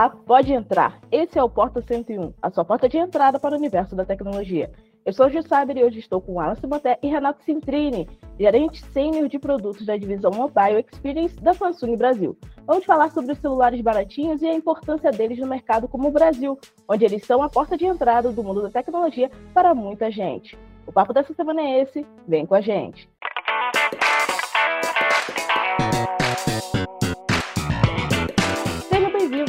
Olá, pode entrar. Esse é o Porta 101, a sua porta de entrada para o universo da tecnologia. Eu sou o Saber e hoje estou com Alan Simoté e Renato Cintrini, gerente sênior de produtos da divisão Mobile Experience da Samsung Brasil. Vamos falar sobre os celulares baratinhos e a importância deles no mercado como o Brasil, onde eles são a porta de entrada do mundo da tecnologia para muita gente. O papo dessa semana é esse, vem com a gente.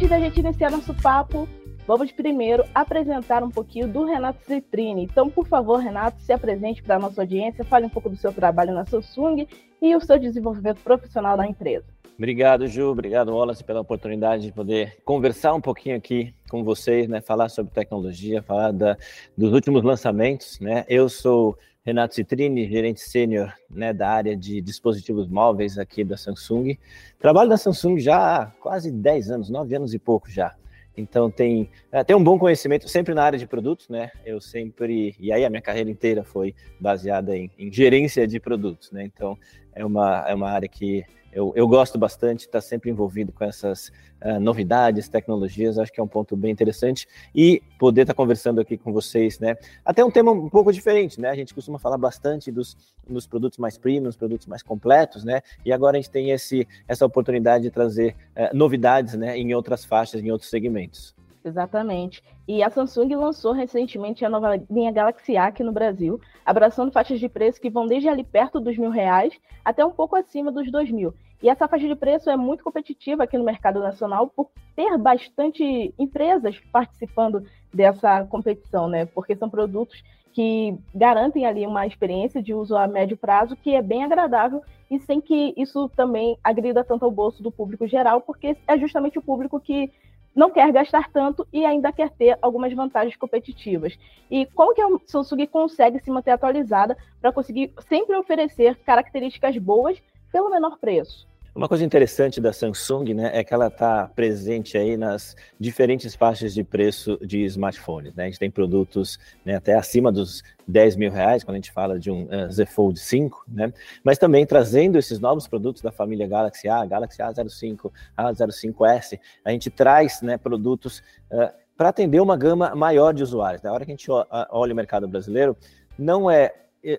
Antes da gente iniciar nosso papo, vamos primeiro apresentar um pouquinho do Renato Citrini. Então, por favor, Renato, se apresente para a nossa audiência, fale um pouco do seu trabalho na Samsung e o seu desenvolvimento profissional na empresa. Obrigado, Ju. Obrigado, Wallace, pela oportunidade de poder conversar um pouquinho aqui com vocês, né? Falar sobre tecnologia, falar da, dos últimos lançamentos, né? Eu sou Renato Citrini, gerente sênior né, da área de dispositivos móveis aqui da Samsung. Trabalho na Samsung já há quase 10 anos, 9 anos e pouco já. Então tem, é, tem um bom conhecimento sempre na área de produtos, né? Eu sempre, e aí a minha carreira inteira foi baseada em, em gerência de produtos, né? Então é uma, é uma área que eu, eu gosto bastante, está sempre envolvido com essas uh, novidades, tecnologias, acho que é um ponto bem interessante. E poder estar tá conversando aqui com vocês, né? Até um tema um pouco diferente, né? A gente costuma falar bastante dos, dos produtos mais premium, produtos mais completos, né? E agora a gente tem esse, essa oportunidade de trazer uh, novidades né, em outras faixas, em outros segmentos. Exatamente. E a Samsung lançou recentemente a nova linha Galaxy A aqui no Brasil, abraçando faixas de preço que vão desde ali perto dos mil reais até um pouco acima dos dois mil. E essa faixa de preço é muito competitiva aqui no mercado nacional por ter bastante empresas participando dessa competição, né? Porque são produtos que garantem ali uma experiência de uso a médio prazo que é bem agradável e sem que isso também agrida tanto ao bolso do público geral, porque é justamente o público que não quer gastar tanto e ainda quer ter algumas vantagens competitivas. E como que a Samsung consegue se manter atualizada para conseguir sempre oferecer características boas pelo menor preço? Uma coisa interessante da Samsung, né, é que ela está presente aí nas diferentes faixas de preço de smartphones. Né? A gente tem produtos né, até acima dos 10 mil reais, quando a gente fala de um uh, Z Fold 5, né? Mas também trazendo esses novos produtos da família Galaxy A, Galaxy A05, A05S, a gente traz né, produtos uh, para atender uma gama maior de usuários. Na hora que a gente olha o mercado brasileiro, não é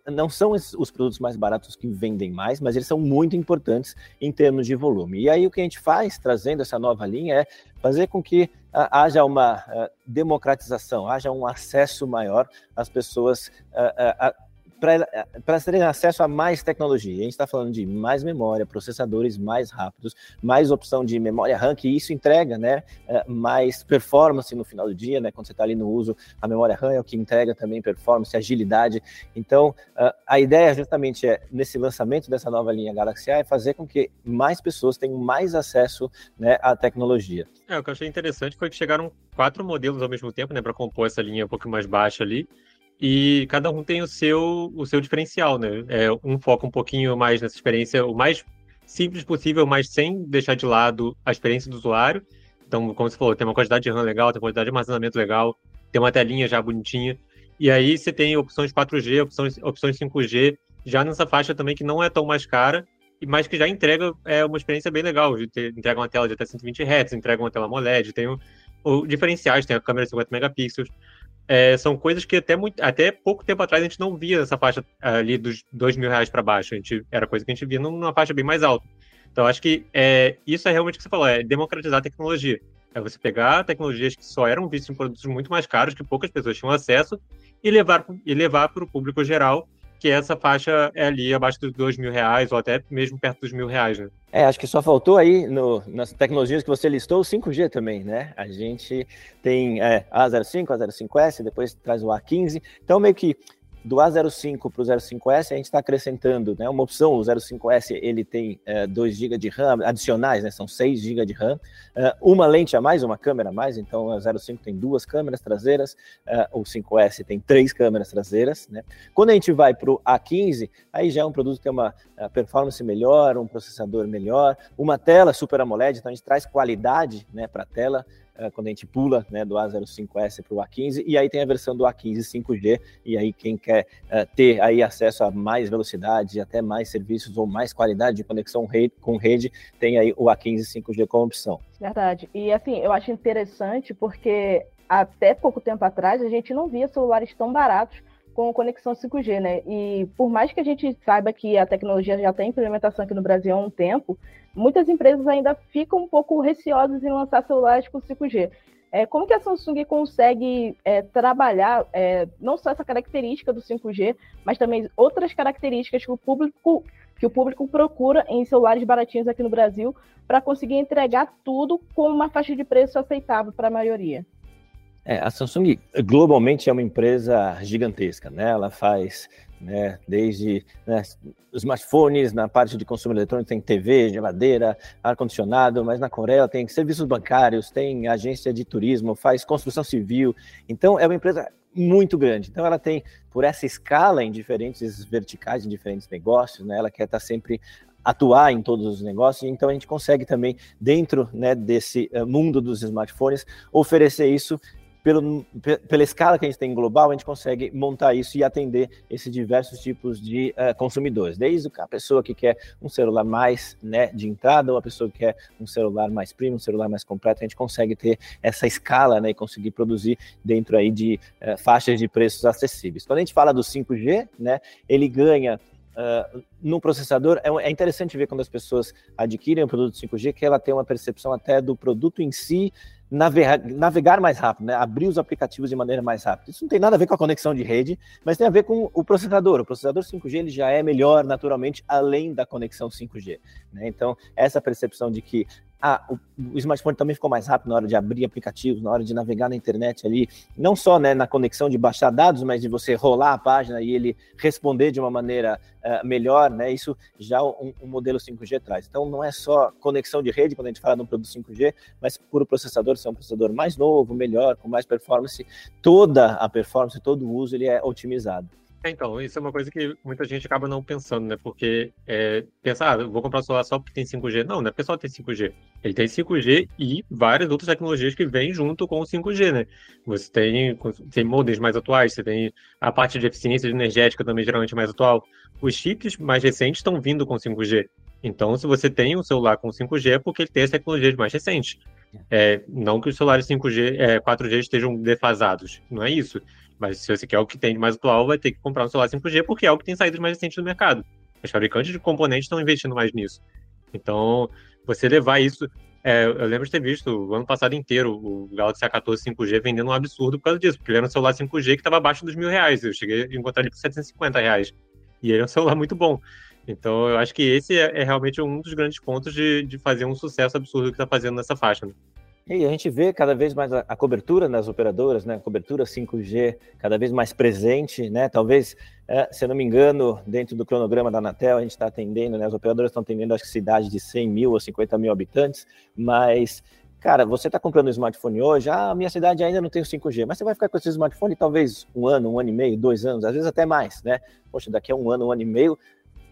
não são os produtos mais baratos que vendem mais, mas eles são muito importantes em termos de volume. E aí o que a gente faz, trazendo essa nova linha, é fazer com que haja uma democratização, haja um acesso maior às pessoas para terem acesso a mais tecnologia. A gente está falando de mais memória, processadores mais rápidos, mais opção de memória RAM, que isso entrega né, é, mais performance no final do dia, né? Quando você está ali no uso, a memória RAM é o que entrega também performance, agilidade. Então, a ideia justamente é, nesse lançamento dessa nova linha Galaxy A, é fazer com que mais pessoas tenham mais acesso né, à tecnologia. É, o que eu achei interessante foi que chegaram quatro modelos ao mesmo tempo, né, para compor essa linha um pouco mais baixa ali e cada um tem o seu, o seu diferencial, né? É, um foca um pouquinho mais nessa experiência, o mais simples possível, mas sem deixar de lado a experiência do usuário. Então, como você falou, tem uma quantidade de RAM legal, tem uma quantidade de armazenamento legal, tem uma telinha já bonitinha. E aí você tem opções 4G, opções, opções 5G, já nessa faixa também que não é tão mais cara, mas que já entrega é, uma experiência bem legal. Entrega uma tela de até 120 Hz, entrega uma tela AMOLED, tem o, diferenciais, tem a câmera de 50 megapixels é, são coisas que até, muito, até pouco tempo atrás a gente não via nessa faixa ali dos dois mil reais para baixo. A gente, era coisa que a gente via numa faixa bem mais alta. Então, acho que é, isso é realmente o que você falou, é democratizar a tecnologia. É você pegar tecnologias que só eram vistas em produtos muito mais caros, que poucas pessoas tinham acesso, e levar, e levar para o público geral que essa faixa é ali abaixo dos dois mil reais ou até mesmo perto dos mil reais, né? É, acho que só faltou aí no, nas tecnologias que você listou o 5G também, né? A gente tem é, A05, A05S, depois traz o A15. Então, meio que do A05 para o 05S, a gente está acrescentando né, uma opção, o 05S ele tem é, 2 GB de RAM adicionais, né, são 6 GB de RAM, é, uma lente a mais, uma câmera a mais, então o 05 tem duas câmeras traseiras, é, o 5S tem três câmeras traseiras. Né. Quando a gente vai para o A15, aí já é um produto que tem uma é, performance melhor, um processador melhor, uma tela Super AMOLED, então a gente traz qualidade né, para a tela, eh, quando a gente pula né, do A05S para o A15, e aí tem a versão do A15 5G, e aí quem quer uh, ter aí acesso a mais velocidade, até mais serviços ou mais qualidade de conexão com rede, tem aí o A15 5G como opção. Verdade. E assim, eu acho interessante porque até pouco tempo atrás a gente não via celulares tão baratos com conexão 5G, né? E por mais que a gente saiba que a tecnologia já tem implementação aqui no Brasil há um tempo, muitas empresas ainda ficam um pouco receosas em lançar celulares com 5G. É, como que a Samsung consegue é, trabalhar é, não só essa característica do 5G, mas também outras características que o público que o público procura em celulares baratinhos aqui no Brasil para conseguir entregar tudo com uma faixa de preço aceitável para a maioria? É, a Samsung globalmente é uma empresa gigantesca, né? Ela faz né, desde né, smartphones, na parte de consumo eletrônico tem TV, geladeira, ar-condicionado, mas na Coreia tem serviços bancários, tem agência de turismo, faz construção civil. Então é uma empresa muito grande. Então ela tem, por essa escala em diferentes verticais, em diferentes negócios, né, ela quer estar sempre atuar em todos os negócios, então a gente consegue também, dentro né, desse uh, mundo dos smartphones, oferecer isso pelo, pela escala que a gente tem global, a gente consegue montar isso e atender esses diversos tipos de uh, consumidores. Desde a pessoa que quer um celular mais né, de entrada, ou a pessoa que quer um celular mais premium, um celular mais completo, a gente consegue ter essa escala né, e conseguir produzir dentro aí de uh, faixas de preços acessíveis. Quando a gente fala do 5G, né, ele ganha Uh, no processador, é, é, interessante ver quando as pessoas adquirem o produto 5G que ela tem uma percepção até do produto em si navegar, navegar mais rápido, né? abrir os aplicativos de maneira mais rápida. Isso não tem nada a ver com a conexão de rede, mas tem a ver com o processador. O processador 5G ele já é melhor naturalmente, além da conexão 5G. Né? Então, essa percepção de que ah, o, o, smartphone também ficou mais rápido na hora de abrir aplicativos, na hora de navegar na internet ali, não só né, na conexão de baixar dados, mas de você rolar a página e ele responder de uma maneira uh, melhor, né? Isso já um, um, modelo 5G traz. Então não é só conexão de rede quando a gente fala de um produto 5G, mas por o processador ser um processador mais novo, melhor, com mais performance, toda a performance, todo o uso ele é otimizado. É, então, isso é uma coisa que muita gente acaba não pensando, né? Porque é, pensar, ah, vou comprar um celular só porque tem 5G. Não, não é porque só tem 5G. Ele tem 5G e várias outras tecnologias que vêm junto com o 5G, né? Você tem, tem modems mais atuais, você tem a parte de eficiência energética também geralmente mais atual. Os chips mais recentes estão vindo com 5G. Então, se você tem um celular com 5G, é porque ele tem as tecnologias mais recentes. É, não que os celulares 5G, é, 4G estejam defasados, não é isso. Mas se você quer o que tem de mais atual, vai ter que comprar um celular 5G, porque é o que tem saído mais recente do mercado. Os fabricantes de componentes estão investindo mais nisso. Então, você levar isso. É, eu lembro de ter visto o ano passado inteiro o Galaxy A14 5G vendendo um absurdo por causa disso, porque ele era um celular 5G que estava abaixo dos mil reais. Eu cheguei a encontrar ele por 750 reais. E ele é um celular muito bom. Então, eu acho que esse é, é realmente um dos grandes pontos de, de fazer um sucesso absurdo que está fazendo nessa faixa. Né? E a gente vê cada vez mais a, cobertura nas operadoras, né? A cobertura 5G cada vez mais presente, né? Talvez, é, se eu não me engano, dentro do cronograma da Anatel, a gente está atendendo, né? As operadoras estão atendendo, acho que cidade de 100 mil ou 50 mil habitantes, mas cara, você está comprando um smartphone hoje, ah, minha cidade ainda não tem o 5G, mas você vai ficar com esse smartphone talvez um ano, um ano e meio, dois anos, às vezes até mais, né? Poxa, daqui a um ano, um ano e meio,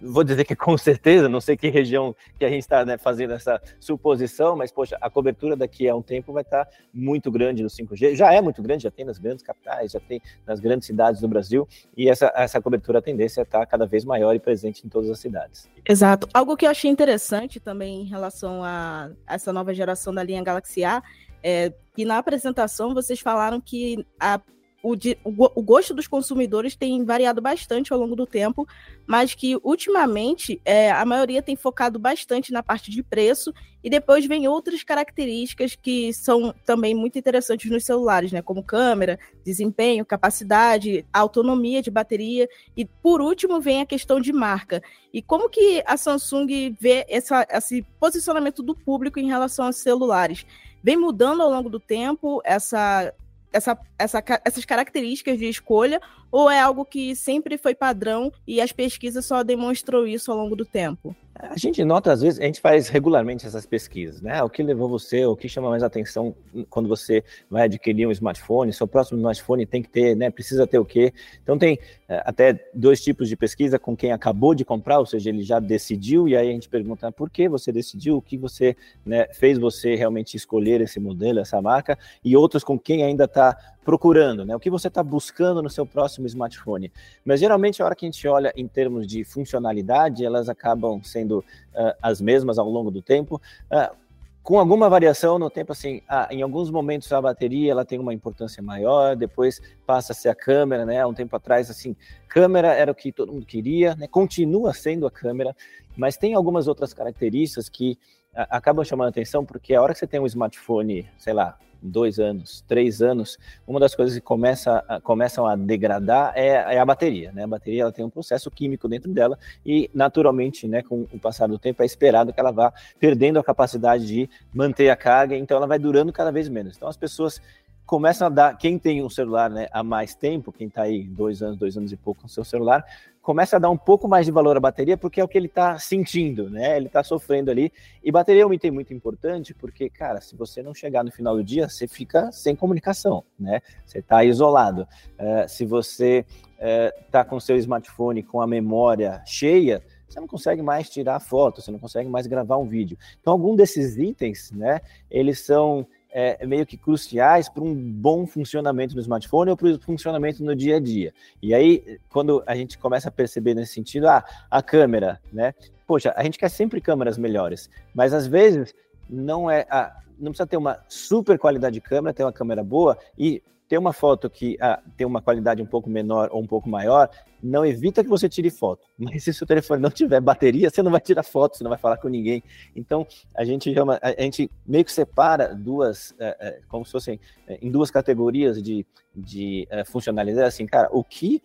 vou dizer que com certeza, não sei que região que a gente está né, fazendo essa suposição, mas, poxa, a cobertura daqui a um tempo vai estar tá muito grande no 5G. Já é muito grande, já tem nas grandes capitais, já tem nas grandes cidades do Brasil, e essa, essa cobertura, a tendência é estar tá cada vez maior e presente em todas as cidades. Exato. Algo que eu achei interessante também em relação a essa nova geração da linha Galaxy A é que na apresentação vocês falaram que a o, o, gosto dos consumidores tem variado bastante ao longo do tempo, mas que ultimamente é, a maioria tem focado bastante na parte de preço e depois vem outras características que são também muito interessantes nos celulares, né? Como câmera, desempenho, capacidade, autonomia de bateria e por último vem a questão de marca. E como que a Samsung vê essa, esse posicionamento do público em relação aos celulares? Vem mudando ao longo do tempo essa essa, essa, essas características de escolha ou é algo que sempre foi padrão e as pesquisas só demonstrou isso ao longo do tempo? A gente nota, às vezes, a gente faz regularmente essas pesquisas, né? O que levou você, o que chama mais atenção quando você vai adquirir um smartphone, seu próximo smartphone tem que ter, né? Precisa ter o quê? Então, tem é, até dois tipos de pesquisa com quem acabou de comprar, ou seja, ele já decidiu, e aí a gente pergunta por que você decidiu, o que você né, fez você realmente escolher esse modelo, essa marca, e outros com quem ainda está procurando, né? O que você está buscando no seu próximo smartphone. Mas geralmente a hora que a gente olha em termos de funcionalidade, elas acabam sendo uh, as mesmas ao longo do tempo. Uh, com alguma variação no tempo, assim, ah, em alguns momentos a bateria ela tem uma importância maior, depois passa a ser a câmera, né? Um tempo atrás, assim, câmera era o que todo mundo queria, né? Continua sendo a câmera, mas tem algumas outras características que acabam chamando atenção, porque a hora que você tem um smartphone, sei lá, dois anos, três anos, uma das coisas que começa a, começam a degradar é, é, a bateria, né? A bateria ela tem um processo químico dentro dela e, naturalmente, né, com o passar do tempo, é esperado que ela vá perdendo a capacidade de manter a carga, então ela vai durando cada vez menos. Então as pessoas começam a dar, quem tem um celular né, há mais tempo, quem está aí dois anos, dois anos e pouco com seu celular, começa a dar um pouco mais de valor à bateria, porque é o que ele está sentindo, né? Ele está sofrendo ali. E bateria é um item muito importante, porque, cara, se você não chegar no final do dia, você fica sem comunicação, né? Você está isolado. Uh, se você está eh, uh, com seu smartphone com a memória cheia, você não consegue mais tirar foto, você não consegue mais gravar um vídeo. Então, algum desses itens, né, eles são é, meio que cruciais para um bom funcionamento do smartphone ou para o funcionamento no dia a dia. E aí, quando a gente começa a perceber nesse sentido, ah, a câmera, né? Poxa, a gente quer sempre câmeras melhores, mas às vezes não é, ah, não precisa ter uma super qualidade de câmera, ter uma câmera boa e ter uma foto que ah, tem uma qualidade um pouco menor ou um pouco maior, não evita que você tire foto. Mas se o seu telefone não tiver bateria, você não vai tirar foto, você não vai falar com ninguém. Então, a gente chama, a gente meio que separa duas, é, é, como se fossem é, em duas categorias de, de funcionalidade. Assim, cara, o que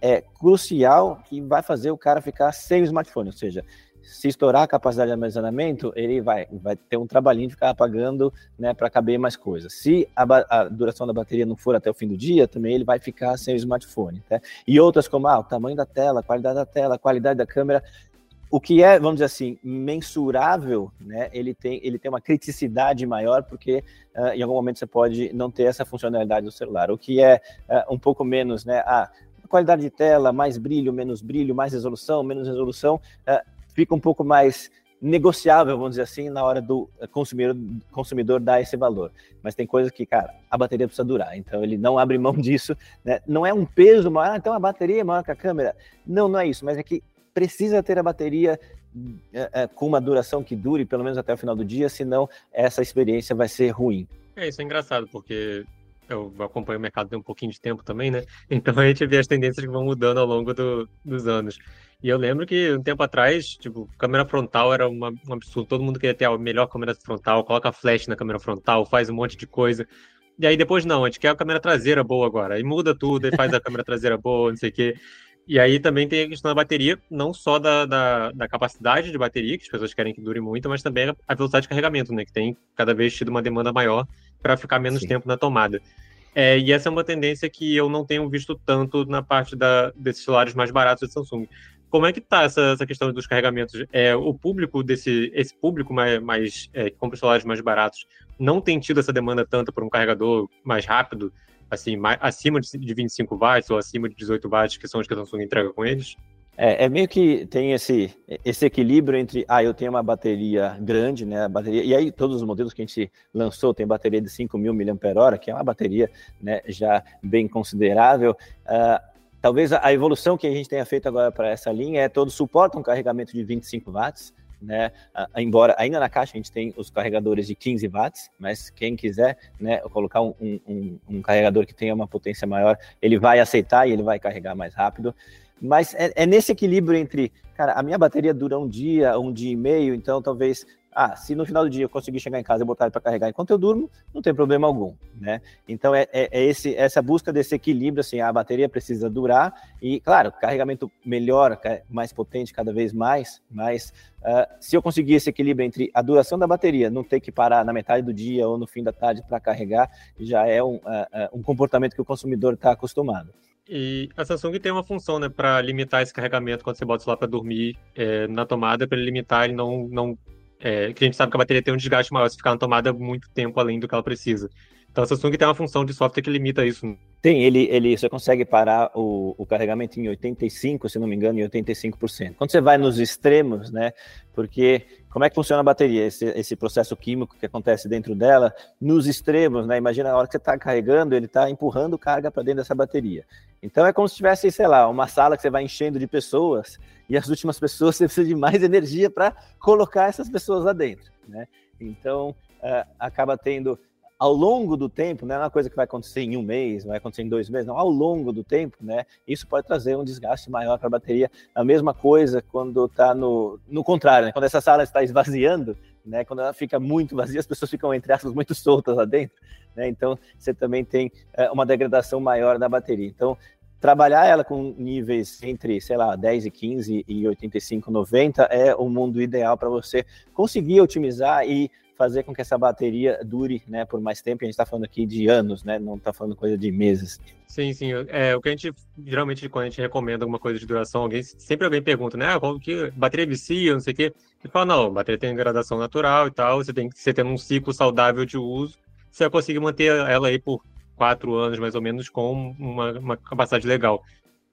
é crucial que vai fazer o cara ficar sem o smartphone, ou seja, se estourar a capacidade de armazenamento, ele vai, vai ter um trabalhinho de ficar apagando né, para caber mais coisas. Se a, a, duração da bateria não for até o fim do dia, também ele vai ficar sem o smartphone. Tá? E outras como ah, o tamanho da tela, qualidade da tela, qualidade da câmera, o que é, vamos dizer assim, mensurável, né, ele, tem, ele tem uma criticidade maior, porque uh, em algum momento você pode não ter essa funcionalidade do celular. O que é uh, um pouco menos, né, ah, qualidade de tela, mais brilho, menos brilho, mais resolução, menos resolução, fica um pouco mais negociável, vamos dizer assim, na hora do consumidor, consumidor dar esse valor. Mas tem coisas que, cara, a bateria precisa durar, então ele não abre mão disso, né? Não é um peso maior, ah, então a bateria é maior que a câmera. Não, não é isso, mas é que precisa ter a bateria é, é, com uma duração que dure pelo menos até o final do dia, senão essa experiência vai ser ruim. É, isso é engraçado, porque eu acompanho o mercado tem um pouquinho de tempo também, né? Então a gente vê as tendências que vão mudando ao longo do, dos anos. E eu lembro que um tempo atrás, tipo, câmera frontal era uma, um absurdo. Todo mundo queria ter a melhor câmera frontal, coloca flash na câmera frontal, faz um monte de coisa. E aí depois não, a gente quer a câmera traseira boa agora. Aí muda tudo, e faz a câmera traseira boa, não sei o quê. E aí também tem a questão da bateria, não só da, da, da, capacidade de bateria, que as pessoas querem que dure muito, mas também a velocidade de carregamento, né? Que tem cada vez tido uma demanda maior para ficar menos Sim. tempo na tomada. É, e essa é uma tendência que eu não tenho visto tanto na parte da, desses celulares mais baratos da Samsung. Como é que está essa, essa questão dos carregamentos? É, o público desse, esse público mais, mais é, que compra celulares mais baratos não tem tido essa demanda tanto por um carregador mais rápido, assim, mais, acima de 25 watts ou acima de 18 watts, que são os que a Samsung entrega com eles? É, é, meio que tem esse, esse equilíbrio entre, ah, eu tenho uma bateria grande, né, bateria, e aí todos os modelos que a gente lançou tem bateria de 5.000 mAh, que é uma bateria, né, já bem considerável, uh, Talvez a evolução que a gente tenha feito agora para essa linha é todo suporta um carregamento de 25 watts, né? Embora ainda na caixa a gente tem os carregadores de 15 watts, mas quem quiser, né, colocar um, um, um carregador que tenha uma potência maior, ele vai aceitar e ele vai carregar mais rápido. Mas é, é, nesse equilíbrio entre, cara, a minha bateria dura um dia, um dia e meio, então talvez Ah, se no final do dia eu conseguir chegar em casa e botar ele para carregar enquanto eu durmo, não tem problema algum, né? Então é, é, é, esse, essa busca desse equilíbrio, assim, a bateria precisa durar e, claro, carregamento melhor, mais potente cada vez mais, mas uh, se eu conseguir esse equilíbrio entre a duração da bateria, não ter que parar na metade do dia ou no fim da tarde para carregar, já é um, uh, uh, um comportamento que o consumidor está acostumado. E a Samsung tem uma função, né, para limitar esse carregamento quando você bota celular para dormir é, na tomada, para ele limitar e não, não é, que a gente sabe que a bateria tem um desgaste maior se ficar na tomada muito tempo além do que ela precisa. Então a Samsung tem uma função de software que limita isso. Tem, ele, ele você consegue parar o, o carregamento em 85, se não me engano, em 85%. Quando você vai nos extremos, né? Porque como é que funciona a bateria? Esse, esse processo químico que acontece dentro dela, nos extremos, né? Imagina a hora que você está carregando, ele está empurrando carga para dentro dessa bateria. Então é como se tivesse, sei lá, uma sala que você vai enchendo de pessoas e as últimas pessoas você precisa de mais energia para colocar essas pessoas lá dentro, né? Então uh, acaba tendo ao longo do tempo, não é uma coisa que vai acontecer em um mês, vai acontecer em dois meses, não, ao longo do tempo, né, isso pode trazer um desgaste maior para a bateria. A mesma coisa quando está no, no contrário, né, quando essa sala está esvaziando, né, quando ela fica muito vazia, as pessoas ficam, entre aspas, muito soltas lá dentro, né, então você também tem é, uma degradação maior da bateria. Então, trabalhar ela com níveis entre, sei lá, 10 e 15 e 85, 90 é o mundo ideal para você conseguir otimizar e fazer com que essa bateria dure né, por mais tempo. A gente está falando aqui de anos, né? Não está falando coisa de meses. Sim, sim. É, o que a gente, geralmente, quando a gente recomenda alguma coisa de duração, alguém, sempre alguém pergunta, né? Ah, que bateria vicia, não sei o quê. E fala, não, bateria tem gradação natural e tal, você tem que você tendo um ciclo saudável de uso, você vai conseguir manter ela aí por quatro anos, mais ou menos, com uma, uma capacidade legal.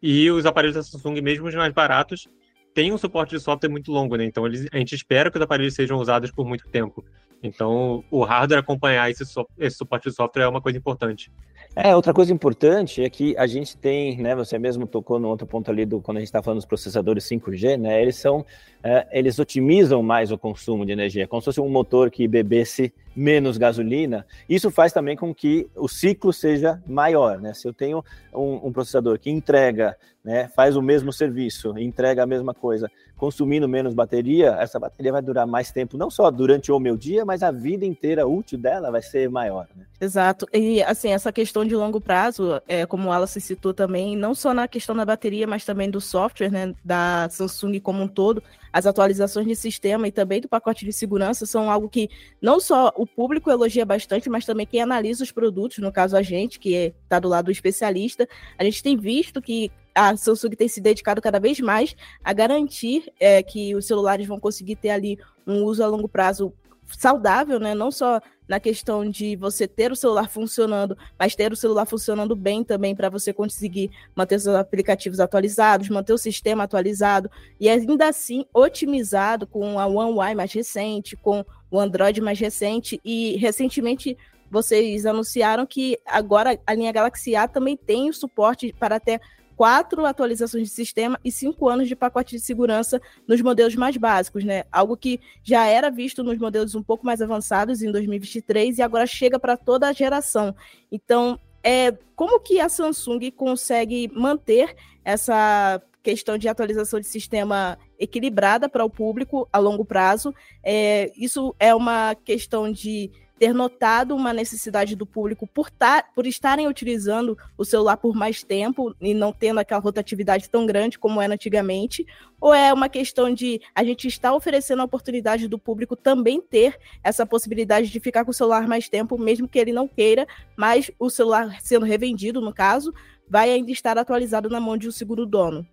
E os aparelhos da Samsung, mesmo os mais baratos, têm um suporte de software muito longo, né? Então eles, a gente espera que os aparelhos sejam usados por muito tempo. Então, o hardware acompanhar esse, esse suporte de software é uma coisa importante. É, outra coisa importante é que a gente tem, né, você mesmo tocou no outro ponto ali do quando a gente está falando dos processadores 5G, né, eles são, é, eles otimizam mais o consumo de energia, como se fosse um motor que bebesse menos gasolina, isso faz também com que o ciclo seja maior, né, se eu tenho um, um processador que entrega, né, faz o mesmo serviço, entrega a mesma coisa, consumindo menos bateria, essa bateria vai durar mais tempo, não só durante o meu dia, mas a vida inteira útil dela vai ser maior. Né? Exato. E assim, essa questão de longo prazo, é, como o Wallace citou também, não só na questão da bateria, mas também do software, né, da Samsung como um todo, as atualizações de sistema e também do pacote de segurança são algo que não só o público elogia bastante, mas também quem analisa os produtos, no caso a gente, que está do lado do especialista, a gente tem visto que a Samsung tem se dedicado cada vez mais a garantir é, que os celulares vão conseguir ter ali um uso a longo prazo saudável, né? Não só na questão de você ter o celular funcionando, mas ter o celular funcionando bem também para você conseguir manter os aplicativos atualizados, manter o sistema atualizado e ainda assim otimizado com a One UI mais recente, com o Android mais recente. E recentemente vocês anunciaram que agora a linha Galaxy A também tem o suporte para até quatro atualizações de sistema e cinco anos de pacote de segurança nos modelos mais básicos, né? Algo que já era visto nos modelos um pouco mais avançados em 2023 e agora chega para toda a geração. Então, é, como que a Samsung consegue manter essa questão de atualização de sistema equilibrada para o público a longo prazo? É, isso é uma questão de ter notado uma necessidade do público por, tar, por estarem utilizando o celular por mais tempo e não tendo aquela rotatividade tão grande como era antigamente? Ou é uma questão de a gente estar oferecendo a oportunidade do público também ter essa possibilidade de ficar com o celular mais tempo, mesmo que ele não queira, mas o celular sendo revendido, no caso, vai ainda estar atualizado na mão de um seguro dono?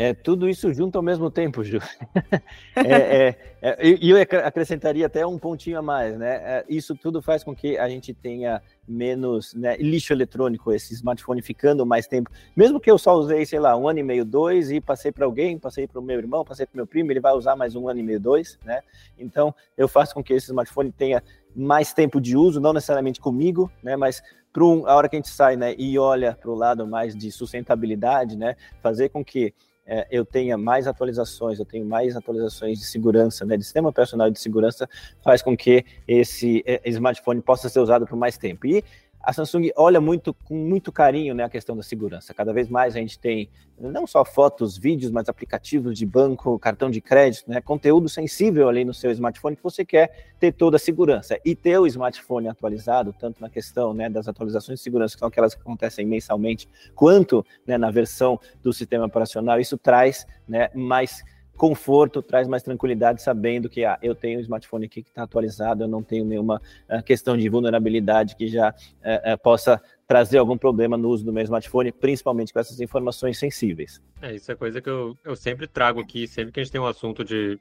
É tudo isso junto ao mesmo tempo, Ju. é, é, é, e eu acrescentaria até um pontinho a mais, né? É, isso tudo faz com que a gente tenha menos né, lixo eletrônico, esse smartphone ficando mais tempo. Mesmo que eu só usei, sei lá, um ano e meio, dois, e passei para alguém, passei para o meu irmão, passei para o meu primo, ele vai usar mais um ano e meio, dois, né? Então, eu faço com que esse smartphone tenha mais tempo de uso, não necessariamente comigo, né? Mas para a hora que a gente sai, né, e olha para o lado mais de sustentabilidade, né? Fazer com que é, eu tenha mais atualizações, eu tenho mais atualizações de segurança, né, de sistema operacional de segurança, faz com que esse é, smartphone possa ser usado por mais tempo. E a Samsung olha muito com muito carinho né, a questão da segurança. Cada vez mais a gente tem não só fotos, vídeos, mas aplicativos de banco, cartão de crédito, né, conteúdo sensível ali no seu smartphone que você quer ter toda a segurança. E ter o smartphone atualizado, tanto na questão né, das atualizações de segurança, que são aquelas que acontecem mensalmente, quanto né, na versão do sistema operacional, isso traz né, mais conforto, traz mais tranquilidade, sabendo que ah, eu tenho um smartphone aqui que está atualizado, eu não tenho nenhuma uh, questão de vulnerabilidade que já uh, uh, possa trazer algum problema no uso do meu smartphone, principalmente com essas informações sensíveis. É, isso é coisa que eu, eu sempre trago aqui, sempre que a gente tem um assunto de,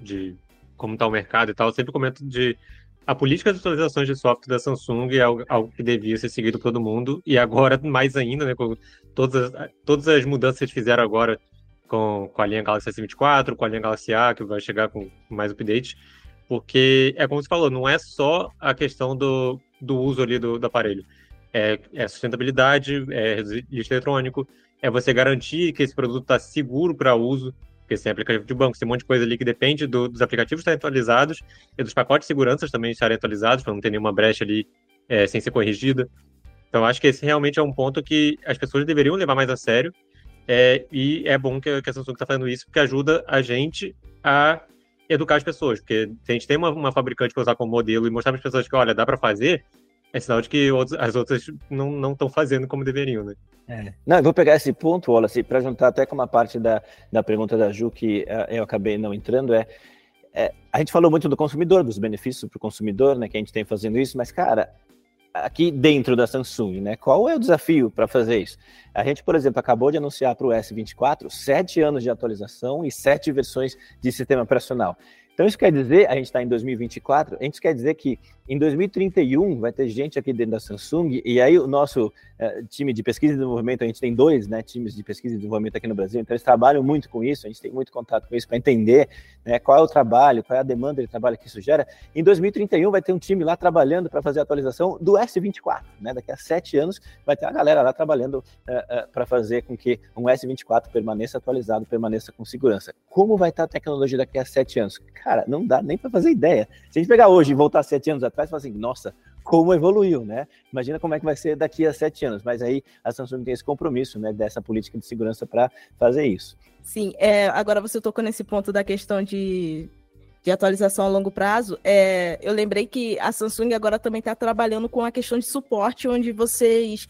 de como está o mercado e tal, eu sempre comento de a política de atualizações de software da Samsung é algo, que devia ser seguido por todo mundo, e agora mais ainda, né, com todas as, todas as mudanças que fizeram agora com, com a linha Galaxy S24, com a linha Galaxy A, que vai chegar com mais updates, porque é como você falou, não é só a questão do, do uso ali do, do aparelho. É, é sustentabilidade, é lixo eletrônico, é você garantir que esse produto está seguro para uso, porque tem aplicativo de banco, tem um monte de coisa ali que depende do, dos aplicativos estarem atualizados e dos pacotes de segurança também estarem atualizados, para não ter nenhuma brecha ali é, sem ser corrigida. Então, acho que esse realmente é um ponto que as pessoas deveriam levar mais a sério é, e é bom que, que a Samsung está fazendo isso, porque ajuda a gente a educar as pessoas. Porque se a gente tem uma, uma fabricante para usar como modelo e mostrar para as pessoas que, olha, dá para fazer, é sinal de que as outras não estão fazendo como deveriam, né? É. Não, eu vou pegar esse ponto, Wallace, para juntar até com uma parte da, da pergunta da Ju que uh, eu acabei não entrando, é, é, a gente falou muito do consumidor, dos benefícios para o consumidor, né, que a gente tem fazendo isso, mas, cara, aqui dentro da Samsung, né? Qual é o desafio para fazer isso? A gente, por exemplo, acabou de anunciar para o S24 sete anos de atualização e sete versões de sistema operacional. Então, isso quer dizer, a gente está em 2024, a gente quer dizer que em 2031 vai ter gente aqui dentro da Samsung, e aí o nosso uh, time de pesquisa e desenvolvimento, a gente tem dois né, times de pesquisa e desenvolvimento aqui no Brasil, então eles trabalham muito com isso, a gente tem muito contato com isso para entender né, qual é o trabalho, qual é a demanda de trabalho que isso gera. Em 2031 vai ter um time lá trabalhando para fazer a atualização do S24, né? Daqui a sete anos vai ter a galera lá trabalhando uh, uh, para fazer com que um S24 permaneça atualizado, permaneça com segurança. Como vai estar a tecnologia daqui a sete anos? Cara, não dá nem para fazer ideia. Se a gente pegar hoje e voltar sete anos atrás, fala assim, nossa, como evoluiu, né? Imagina como é que vai ser daqui a sete anos. Mas aí a Samsung tem esse compromisso, né, dessa política de segurança para fazer isso. Sim, é, agora você tocou nesse ponto da questão de, de atualização a longo prazo. É, eu lembrei que a Samsung agora também está trabalhando com a questão de suporte, onde vocês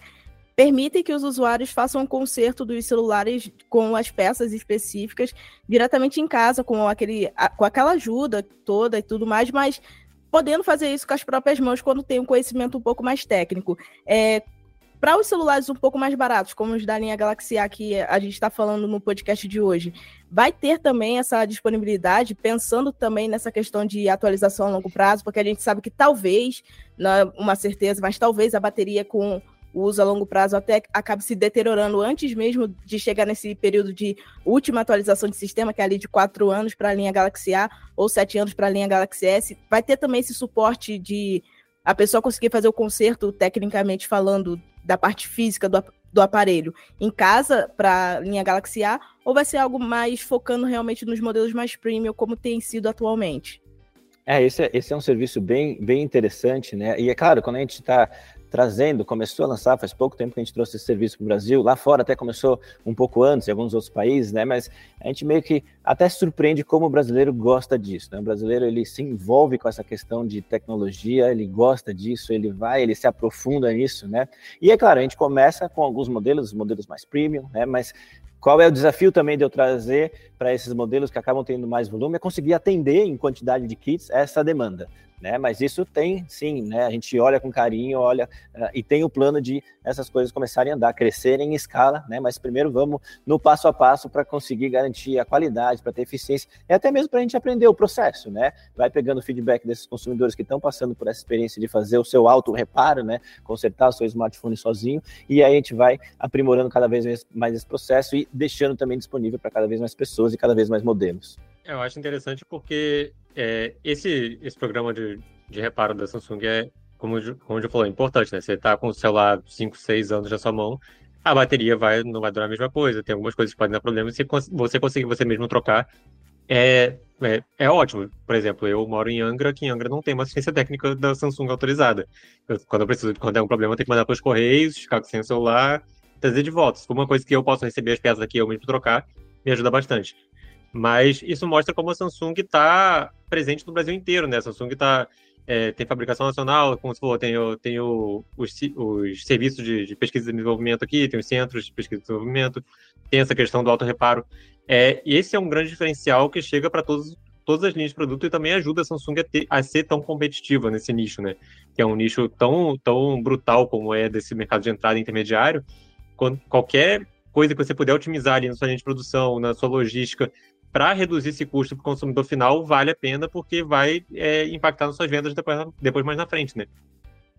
permitem que os usuários façam um conserto dos celulares com as peças específicas diretamente em casa, com, aquele, com aquela ajuda toda e tudo mais, mas podendo fazer isso com as próprias mãos quando tem um conhecimento um pouco mais técnico. É, para os celulares um pouco mais baratos, como os da linha Galaxy A que a gente está falando no podcast de hoje, vai ter também essa disponibilidade, pensando também nessa questão de atualização a longo prazo, porque a gente sabe que talvez, não é uma certeza, mas talvez a bateria com o uso a longo prazo até acabe se deteriorando antes mesmo de chegar nesse período de última atualização de sistema, que é ali de quatro anos para a linha Galaxy A ou sete anos para a linha Galaxy S. Vai ter também esse suporte de a pessoa conseguir fazer o conserto, tecnicamente falando, da parte física do, do aparelho em casa para a linha Galaxy A, ou vai ser algo mais focando realmente nos modelos mais premium, como tem sido atualmente? É, esse é, esse é um serviço bem, bem interessante, né? E é claro, quando a gente está trazendo, começou a lançar faz pouco tempo que a gente trouxe esse serviço para o Brasil, lá fora até começou um pouco antes, em alguns outros países, né? Mas a gente meio que até surpreende como o brasileiro gosta disso, né? O brasileiro ele se envolve com essa questão de tecnologia, ele gosta disso, ele vai, ele se aprofunda nisso, né? E é claro, a gente começa com alguns modelos, os modelos mais premium, né? Mas qual é o desafio também de eu trazer para esses modelos que acabam tendo mais volume? É conseguir atender em quantidade de kits essa demanda né? Mas isso tem, sim, né? A gente olha com carinho, olha uh, e tem o plano de essas coisas começarem a andar, crescerem em escala, né? Mas primeiro vamos no passo a passo para conseguir garantir a qualidade, para ter eficiência e até mesmo para a gente aprender o processo, né? Vai pegando o feedback desses consumidores que estão passando por essa experiência de fazer o seu auto reparo, né? Consertar o seu smartphone sozinho e aí a gente vai aprimorando cada vez mais esse processo e deixando também disponível para cada vez mais pessoas e cada vez mais modelos. Eu acho interessante porque é, esse, esse programa de, de reparo da Samsung é, como, como eu falou, é importante, né? Você está com o celular 5, 6 anos na sua mão, a bateria vai, não vai durar a mesma coisa. Tem algumas coisas que podem dar problema. Se você conseguir você mesmo trocar, é, é, é, ótimo. Por exemplo, eu moro em Angra, que em Angra não tem uma assistência técnica da Samsung autorizada. Eu, quando eu preciso, quando é um problema, eu tenho que mandar para os correios, ficar sem o celular, trazer de volta. Se for uma coisa que eu posso receber as peças aqui eu mesmo trocar, me ajuda bastante. Mas isso mostra como a Samsung está presente no Brasil inteiro, né? A Samsung está é, tem fabricação nacional, como você falou, tem, tem o, os, os, serviços de, de, pesquisa e desenvolvimento aqui, tem os centros de pesquisa e desenvolvimento, tem essa questão do auto reparo. É, e esse é um grande diferencial que chega para todas as linhas de produto e também ajuda a Samsung a, ter, a, ser tão competitiva nesse nicho, né? Que é um nicho tão, tão brutal como é desse mercado de entrada intermediário. Quando, qualquer coisa que você puder otimizar ali na sua linha de produção, na sua logística, para reduzir esse custo para o consumidor final, vale a pena, porque vai é, impactar nas suas vendas depois, depois mais na frente, né?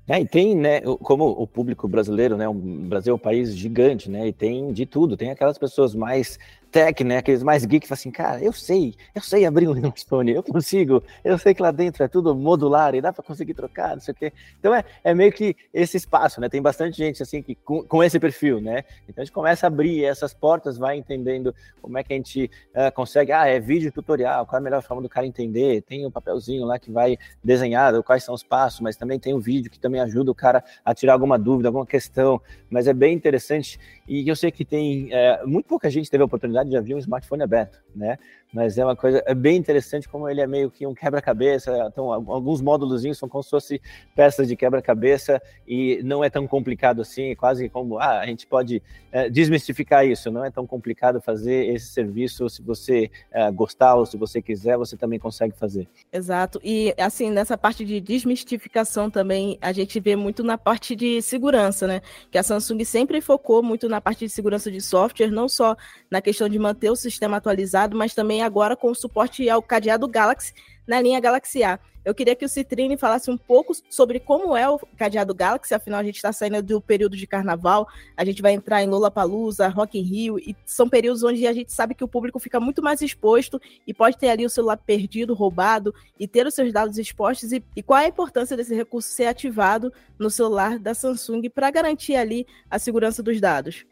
É, e tem, né, como o público brasileiro, né, o Brasil é um país gigante, né, e tem de tudo, tem aquelas pessoas mais tech, né? Aqueles mais geek que falam assim, cara, eu sei, eu sei abrir um Linux Phone, eu consigo, eu sei que lá dentro é tudo modular e dá para conseguir trocar, não sei o quê. Então é, é meio que esse espaço, né? Tem bastante gente assim que com, com esse perfil, né? Então a gente começa a abrir essas portas, vai entendendo como é que a gente uh, consegue, ah, é vídeo tutorial, qual é a melhor forma do cara entender, tem um papelzinho lá que vai desenhado, quais são os passos, mas também tem o um vídeo que também ajuda o cara a tirar alguma dúvida, alguma questão, mas é bem interessante e eu sei que tem, é, muito pouca gente teve a oportunidade de ver um smartphone aberto, né? Mas é uma coisa é bem interessante como ele é meio que um quebra-cabeça. Então, alguns módulos são como se fossem peças de quebra-cabeça e não é tão complicado assim, quase como ah, a gente pode é, desmistificar isso. Não é tão complicado fazer esse serviço. Se você é, gostar ou se você quiser, você também consegue fazer. Exato. E assim, nessa parte de desmistificação também, a gente vê muito na parte de segurança, né? Que a Samsung sempre focou muito na parte de segurança de software, não só na questão de manter o sistema atualizado, mas também agora com o suporte ao cadeado Galaxy na linha Galaxy A. Eu queria que o Citrine falasse um pouco sobre como é o cadeado Galaxy, afinal a gente está saindo do período de carnaval, a gente vai entrar em Lollapalooza, Rock in Rio, e são períodos onde a gente sabe que o público fica muito mais exposto e pode ter ali o celular perdido, roubado, e ter os seus dados expostos, e, e qual é a importância desse recurso ser ativado no celular da Samsung para garantir ali a segurança dos dados.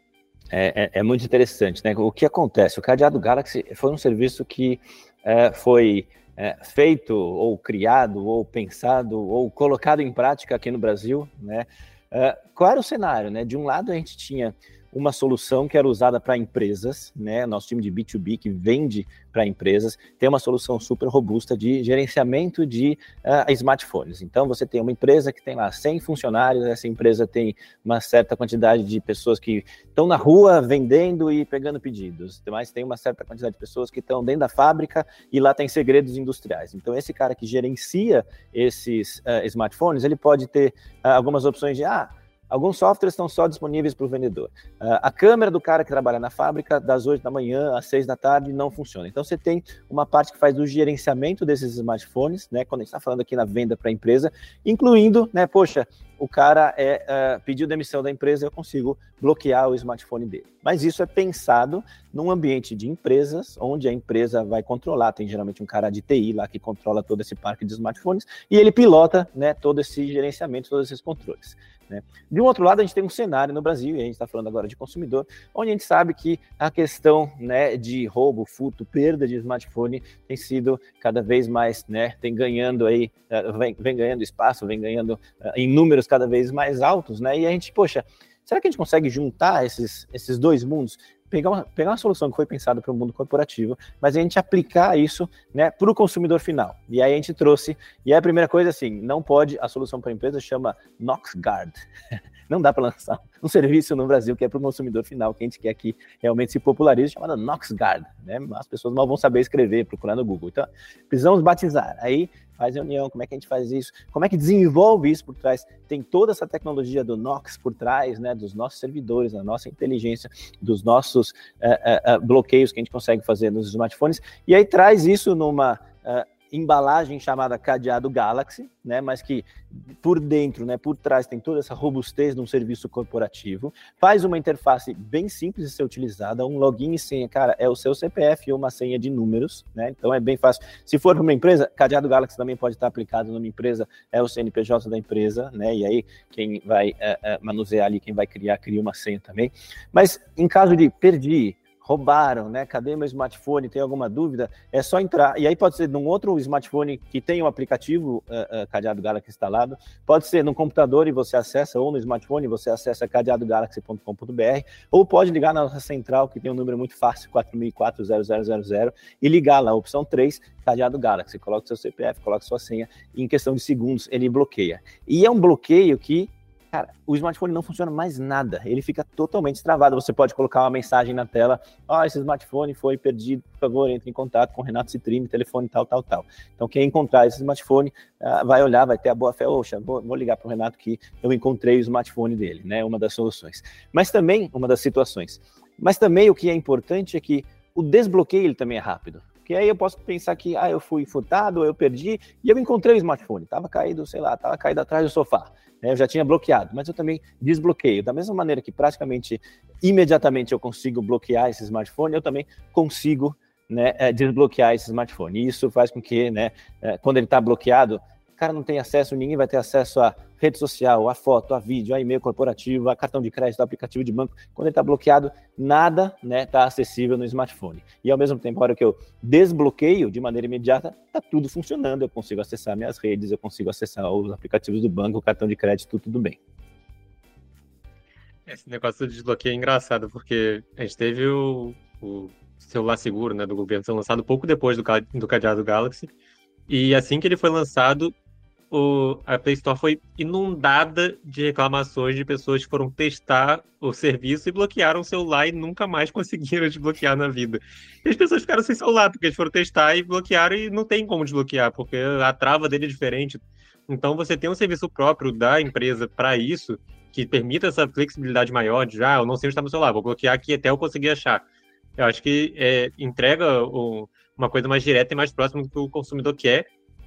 É, é, é, muito interessante, né? O que acontece? O cadeado Galaxy foi um serviço que é, foi é, feito, ou criado, ou pensado, ou colocado em prática aqui no Brasil, né? É, qual era o cenário, né? De um lado a gente tinha uma solução que era usada para empresas, né? Nosso time de B2B que vende para empresas tem uma solução super robusta de gerenciamento de uh, smartphones. Então, você tem uma empresa que tem lá 100 funcionários, essa empresa tem uma certa quantidade de pessoas que estão na rua vendendo e pegando pedidos, mas tem uma certa quantidade de pessoas que estão dentro da fábrica e lá tem segredos industriais. Então, esse cara que gerencia esses uh, smartphones, ele pode ter uh, algumas opções de, ah, Alguns softwares estão só disponíveis para o vendedor. Uh, a câmera do cara que trabalha na fábrica, das 8 da manhã às 6 da tarde, não funciona. Então, você tem uma parte que faz o gerenciamento desses smartphones, né? Quando a gente está falando aqui na venda para a empresa, incluindo, né? Poxa, o cara é, uh, pediu demissão da empresa, eu consigo bloquear o smartphone dele. Mas isso é pensado num ambiente de empresas, onde a empresa vai controlar, tem geralmente um cara de TI lá que controla todo esse parque de smartphones, e ele pilota né, todo esse gerenciamento, todos esses controles. Né? De um outro lado, a gente tem um cenário no Brasil, e a gente está falando agora de consumidor, onde a gente sabe que a questão né, de roubo, furto, perda de smartphone tem sido cada vez mais, né, tem ganhando aí, eh, vem, vem ganhando espaço, vem ganhando uh, em números cada vez mais altos, né? E a gente, poxa, será que a gente consegue juntar esses, esses dois mundos? Pegar uma, pegar uma solução que foi pensada para o mundo corporativo, mas a gente aplicar isso né, para o consumidor final. E aí a gente trouxe, e a primeira coisa assim, não pode, a solução para a empresa chama NoxGuard. Não dá para lançar um serviço no Brasil que é para o consumidor final, que a gente quer que realmente se popularize, chamada NoxGuard. Né? As pessoas mal vão saber escrever, procurar no Google. Então, precisamos batizar. Aí faz reunião, como é que a gente faz isso, como é que desenvolve isso por trás. Tem toda essa tecnologia do Nox por trás, né, dos nossos servidores, da nossa inteligência, dos nossos uh, uh, bloqueios que a gente consegue fazer nos smartphones, e aí traz isso numa embalagem chamada cadeado Galaxy, né, mas que por dentro, né, por trás tem toda essa robustez de um serviço corporativo, faz uma interface bem simples de ser utilizada, um login e senha, cara, é o seu CPF e uma senha de números, né, então é bem fácil. Se for uma empresa, cadeado Galaxy também pode estar aplicado numa empresa, é o CNPJ da empresa, né, e aí quem vai é, é, manusear ali, quem vai criar, cria uma senha também. Mas em caso de perdi, roubaram, né? Cadê meu smartphone? Tem alguma dúvida? É só entrar. E aí pode ser num outro smartphone que tem o um aplicativo uh, uh, Cadeado Galaxy instalado, pode ser no computador e você acessa, ou no smartphone você acessa cadeadogalaxy.com.br, ou pode ligar na nossa central, que tem um número muito fácil, 4004-0000, e ligar lá, opção 3, Cadeado Galaxy. Coloca seu CPF, coloca sua senha, e em questão de segundos ele bloqueia. E é um bloqueio que cara, o smartphone não funciona mais nada, ele fica totalmente travado. Você pode colocar uma mensagem na tela: Ó, oh, esse smartphone foi perdido, por favor, entre em contato com o Renato Citrine, telefone tal, tal, tal. Então, quem encontrar esse smartphone uh, vai olhar, vai ter a boa fé: Oxa, vou, vou ligar para o Renato que eu encontrei o smartphone dele, né? Uma das soluções. Mas também, uma das situações. Mas também o que é importante é que o desbloqueio ele também é rápido. Porque aí eu posso pensar que, ah, eu fui furtado, eu perdi, e eu encontrei o smartphone, estava caído, sei lá, estava caído atrás do sofá. Né? Eu já tinha bloqueado, mas eu também desbloqueio. Da mesma maneira que praticamente imediatamente eu consigo bloquear esse smartphone, eu também consigo né, é, desbloquear esse smartphone. E isso faz com que, né, é, quando ele está bloqueado, cara não tem acesso, ninguém vai ter acesso a rede social, a foto, a vídeo, a e-mail corporativo, a cartão de crédito, a aplicativo de banco. Quando ele está bloqueado, nada está né, tá acessível no smartphone. E ao mesmo tempo, a hora que eu desbloqueio de maneira imediata, está tudo funcionando. Eu consigo acessar minhas redes, eu consigo acessar os aplicativos do banco, o cartão de crédito, tudo bem. Esse negócio de desbloqueio é engraçado, porque a gente teve o, o celular seguro né, do governo sendo lançado pouco depois do, do cadeado Galaxy. E assim que ele foi lançado, o, a Play Store foi inundada de reclamações de pessoas que foram testar o serviço e bloquearam o celular e nunca mais conseguiram desbloquear na vida. E as pessoas ficaram sem celular, porque eles foram testar e bloquearam e não tem como desbloquear, porque a trava dele é diferente. Então você tem um serviço próprio da empresa para isso, que permita essa flexibilidade maior de já, ah, eu não sei onde está meu celular, vou bloquear aqui até eu conseguir achar. Eu acho que é, entrega o, uma coisa mais direta e mais próxima do que o consumidor quer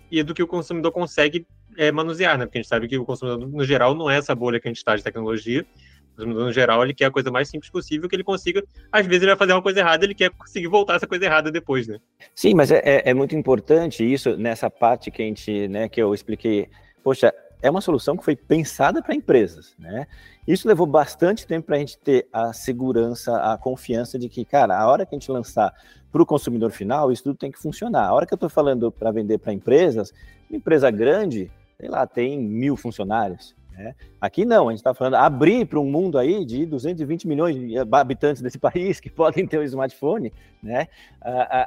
e do que o consumidor consegue é, manusear, né? Porque a gente sabe que o consumidor, no geral, não é essa bolha que a gente está de tecnologia. O consumidor, no geral, ele quer a coisa mais simples possível que ele consiga. Às vezes, ele vai fazer uma coisa errada, ele quer conseguir voltar essa coisa errada depois, né? Sim, mas é, é, é muito importante isso nessa parte que a gente, né, que eu expliquei. Poxa, é uma solução que foi pensada para empresas, né? Isso levou bastante tempo para a gente ter a segurança, a confiança de que, cara, a hora que a gente lançar para o consumidor final, isso tudo tem que funcionar. A hora que eu estou falando para vender para empresas, uma empresa grande, sei lá, tem mil funcionários. Né? Aqui não, a gente está falando abrir para um mundo aí de 220 milhões de habitantes desse país que podem ter um smartphone, né?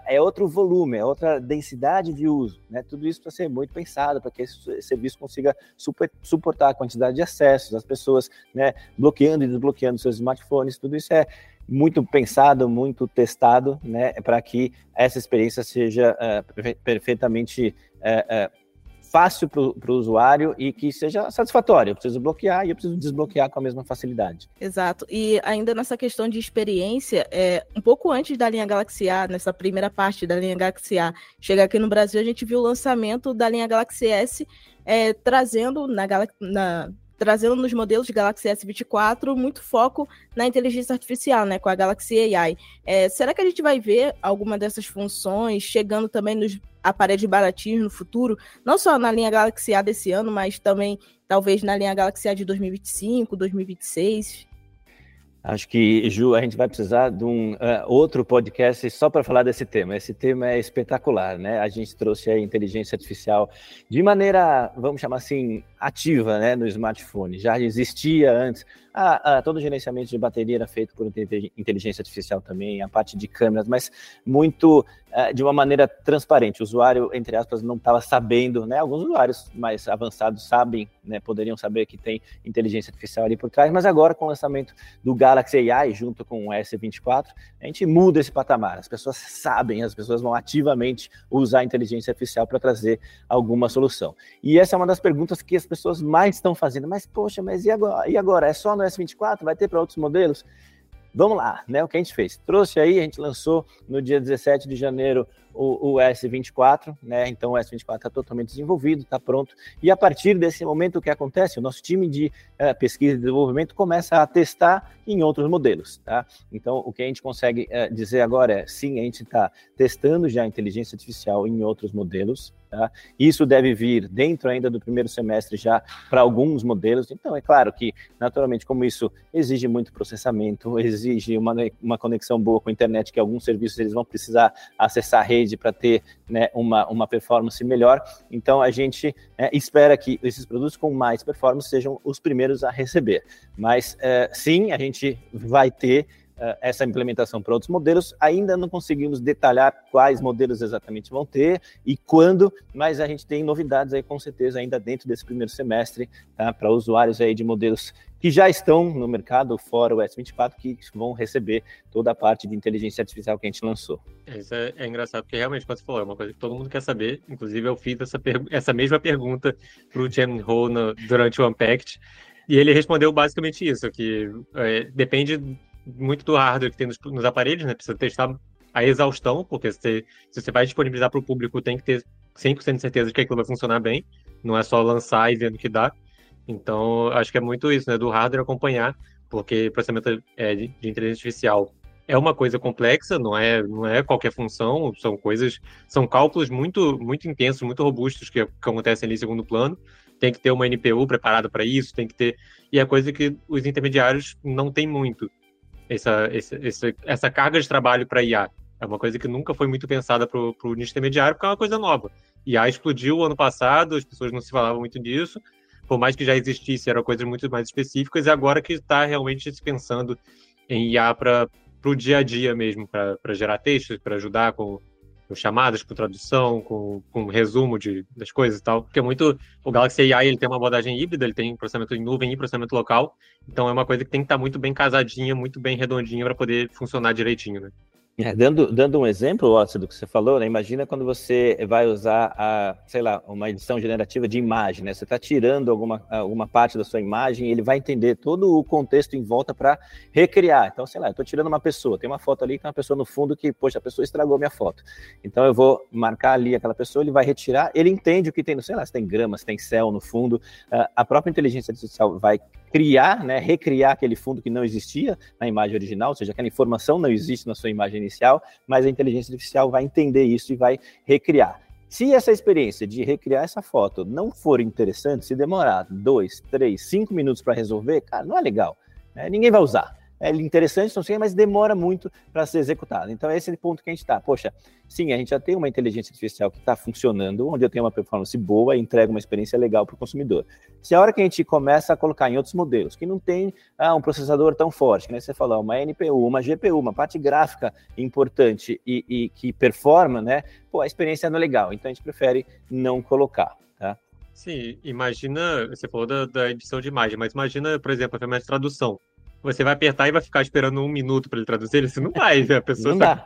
é outro volume, é outra densidade de uso, né? Tudo isso precisa ser muito pensado para que esse serviço consiga super, suportar a quantidade de acessos, as pessoas, né? Bloqueando e desbloqueando seus smartphones, tudo isso é muito pensado, muito testado, né? Para que essa experiência seja uh, perfeitamente uh, uh, fácil para o usuário e que seja satisfatório. Eu preciso bloquear e eu preciso desbloquear com a mesma facilidade. Exato. E ainda nessa questão de experiência, é, um pouco antes da linha Galaxy A, nessa primeira parte da linha Galaxy A chegar aqui no Brasil, a gente viu o lançamento da linha Galaxy S é, trazendo na, na, trazendo nos modelos de Galaxy S24 muito foco na inteligência artificial, né, com a Galaxy AI. É, será que a gente vai ver alguma dessas funções chegando também nos aparelhos baratinhos no futuro? Não só na linha Galaxy A desse ano, mas também talvez na linha Galaxy A de 2025, 2026? Acho que, Ju, a gente vai precisar de um uh, outro podcast só para falar desse tema. Esse tema é espetacular, né? A gente trouxe a inteligência artificial de maneira, vamos chamar assim, ativa né, no smartphone. Já existia antes. Ah, ah, todo o gerenciamento de bateria era feito por inteligência artificial também, a parte de câmeras, mas muito ah, de uma maneira transparente. O usuário, entre aspas, não estava sabendo, né? Alguns usuários mais avançados sabem, né, poderiam saber que tem inteligência artificial ali por trás, mas agora com o lançamento do Galaxy AI junto com o S24, a gente muda esse patamar. As pessoas sabem, as pessoas vão ativamente usar a inteligência artificial para trazer alguma solução. E essa é uma das perguntas que as pessoas mais estão fazendo. Mas, poxa, mas e agora? E agora? É só no S24? Vai ter para outros modelos? Vamos lá, né? O que a gente fez? Trouxe aí, a gente lançou no dia 17 de janeiro o, o S24, né? Então o S24 está totalmente desenvolvido, está pronto. E a partir desse momento, o que acontece? O nosso time de uh, pesquisa e desenvolvimento começa a testar em outros modelos, tá? Então o que a gente consegue uh, dizer agora é sim, a gente está testando já a inteligência artificial em outros modelos, Tá? Isso deve vir dentro ainda do primeiro semestre já para alguns modelos. Então, é claro que, naturalmente, como isso exige muito processamento, exige uma, uma conexão boa com a internet, que alguns serviços eles vão precisar acessar a rede para ter né, uma, uma performance melhor. Então, a gente é, espera que esses produtos com mais performance sejam os primeiros a receber. Mas, é, sim, a gente vai ter essa implementação para outros modelos. Ainda não conseguimos detalhar quais modelos exatamente vão ter e quando, mas a gente tem novidades aí com certeza ainda dentro desse primeiro semestre tá, para usuários aí de modelos que já estão no mercado, fora o S24, que vão receber toda a parte de inteligência artificial que a gente lançou. Isso é, é engraçado, porque realmente, como você falou, é uma coisa que todo mundo quer saber. Inclusive, eu fiz essa, essa mesma pergunta para o Chen Ho durante o Unpacked, e ele respondeu basicamente isso, que é, depende muito do hardware que tem nos, nos aparelhos, né? Precisa testar a exaustão, porque se, se você vai disponibilizar para o público, tem que ter 100% de certeza de que aquilo vai funcionar bem, não é só lançar e ver no que dá. Então, acho que é muito isso, né? Do hardware acompanhar, porque processamento é, de, de inteligência artificial é uma coisa complexa, não é, não é qualquer função, são coisas, são cálculos muito, muito intensos, muito robustos que, que acontecem ali em segundo plano. Tem que ter uma NPU preparada para isso, tem que ter. E é coisa que os intermediários não têm muito essa, essa, essa carga de trabalho para IA. É uma coisa que nunca foi muito pensada para o nicho intermediário, porque é uma coisa nova. IA explodiu ano passado, as pessoas não se falavam muito disso, por mais que já existisse, eram coisas muito mais específicas, e agora que está realmente se pensando em IA para o dia a dia mesmo, para gerar textos, para ajudar com com chamadas, com tradução, com, com resumo de, das coisas e tal. Porque é muito. O Galaxy AI ele tem uma abordagem híbrida, ele tem processamento em nuvem e processamento local. Então é uma coisa que tem que estar muito bem casadinha, muito bem redondinha para poder funcionar direitinho, né? É, dando, dando um exemplo, Watson, do que você falou, né? imagina quando você vai usar, a, sei lá, uma edição generativa de imagem, né? Você está tirando alguma, alguma parte da sua imagem e ele vai entender todo o contexto em volta para recriar. Então, sei lá, eu estou tirando uma pessoa, tem uma foto ali, tem uma pessoa no fundo que, poxa, a pessoa estragou minha foto. Então, eu vou marcar ali aquela pessoa, ele vai retirar, ele entende o que tem sei lá, se tem grama, se tem céu no fundo. A própria inteligência artificial vai criar, né, recriar aquele fundo que não existia na imagem original, ou seja, aquela informação não existe na sua imagem inicial, mas a inteligência artificial vai entender isso e vai recriar. Se essa experiência de recriar essa foto não for interessante, se demorar dois, três, cinco minutos para resolver, cara, não é legal. Né? Ninguém vai usar é interessante, não sei, mas demora muito para ser executado. Então, esse é o ponto que a gente está. Poxa, sim, a gente já tem uma inteligência artificial que está funcionando, onde eu tenho uma performance boa e entrega uma experiência legal para o consumidor. Se a hora que a gente começa a colocar em outros modelos, que não tem ah, um processador tão forte, que nem você falou, uma NPU, uma GPU, uma parte gráfica importante e, e que performa, né? Pô, a experiência não é legal. Então, a gente prefere não colocar. Tá? Sim, imagina, você falou da, da edição de imagem, mas imagina, por exemplo, a ferramenta de tradução você vai apertar e vai ficar esperando um minuto para ele traduzir. Isso não vai, né? A pessoa está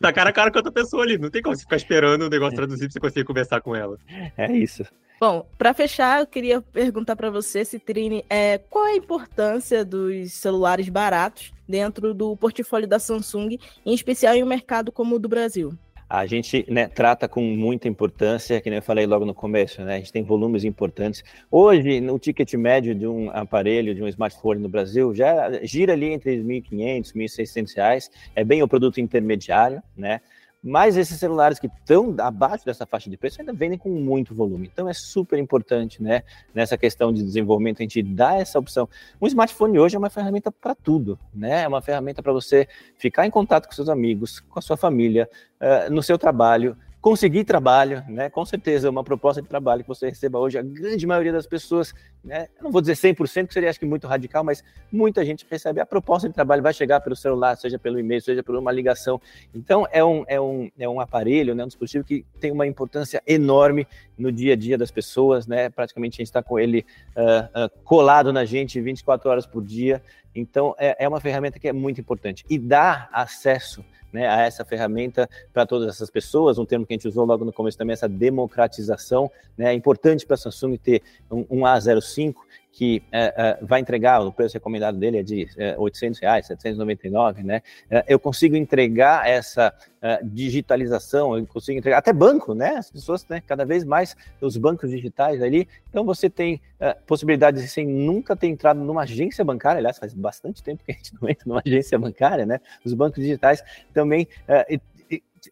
tá cara a cara com outra pessoa ali. Não tem como você ficar esperando o negócio traduzir para você conseguir conversar com ela. É isso. Bom, para fechar, eu queria perguntar para você, Citrine, é, qual é a importância dos celulares baratos dentro do portfólio da Samsung, em especial em um mercado como o do Brasil? A gente né, trata com muita importância, que nem eu falei logo no começo, né? A gente tem volumes importantes. Hoje, no ticket médio de um aparelho, de um smartphone no Brasil, já gira ali entre R$ 1.500, R$ 1.600, é bem o produto intermediário, né? Mas esses celulares que estão abaixo dessa faixa de preço ainda vendem com muito volume. Então é super importante, né? Nessa questão de desenvolvimento, a gente dá essa opção. Um smartphone hoje é uma ferramenta para tudo, né? É uma ferramenta para você ficar em contato com seus amigos, com a sua família, uh, no seu trabalho, conseguir trabalho, né? Com certeza, uma proposta de trabalho que você receba hoje, a grande maioria das pessoas, né? Eu não vou dizer 100%, que seria acho que muito radical, mas muita gente recebe a proposta de trabalho, vai chegar pelo celular, seja pelo e-mail, seja por uma ligação. Então, é um, é um, é um aparelho, né? Um dispositivo que tem uma importância enorme no dia a dia das pessoas, né? Praticamente a gente está com ele uh, uh, colado na gente 24 horas por dia. Então, é, é uma ferramenta que é muito importante e dá acesso né, a essa ferramenta para todas essas pessoas, um termo que a gente usou logo no começo também, essa democratização, né, é importante para a Samsung ter um, um A05 que é, é, vai entregar, o preço recomendado dele é de é, 800 reais, 799, né? É, eu consigo entregar essa é, digitalização, eu consigo entregar até banco, né? As pessoas, né? Cada vez mais os bancos digitais ali. Então você tem é, possibilidade de sem nunca ter entrado numa agência bancária, aliás, faz bastante tempo que a gente não entra numa agência bancária, né? Os bancos digitais também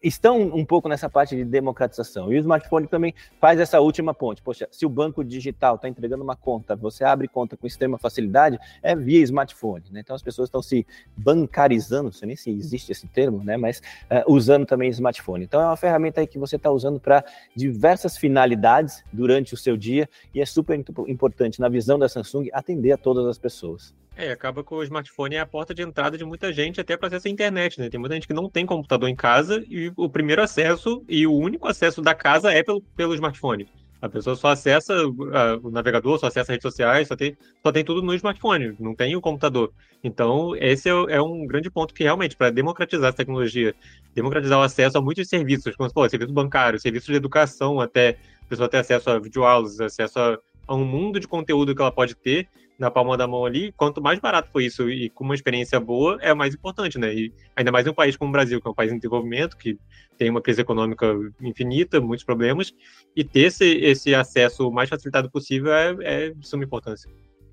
estão um pouco nessa parte de democratização. E o smartphone também faz essa última ponte. Poxa, se o banco digital está entregando uma conta, você abre conta com extrema facilidade, é via smartphone. Né? Então as pessoas estão se bancarizando, não sei nem se existe esse termo, né? mas uh, usando também smartphone. Então é uma ferramenta aí que você está usando para diversas finalidades durante o seu dia e é super importante, na visão da Samsung, atender a todas as pessoas. É, acaba que o smartphone é a porta de entrada de muita gente até para acesso à internet, né? Tem muita gente que não tem computador em casa e o primeiro acesso e o único acesso da casa é pelo, pelo smartphone. A pessoa só acessa o navegador, só acessa redes sociais, só tem, só tem tudo no smartphone, não tem o computador. Então, esse é, é um grande ponto que realmente, para democratizar essa tecnologia, democratizar o acesso a muitos serviços, como você falou, serviço bancário, serviço de educação, até a pessoa ter acesso a videoaulas, acesso a, a um mundo de conteúdo que ela pode ter, na palma da mão ali, quanto mais barato for isso e com uma experiência boa, é mais importante, né? E ainda mais em um país como o Brasil, que é um país em desenvolvimento, que tem uma crise econômica infinita, muitos problemas, e ter esse, esse acesso o mais facilitado possível é, é de suma importância.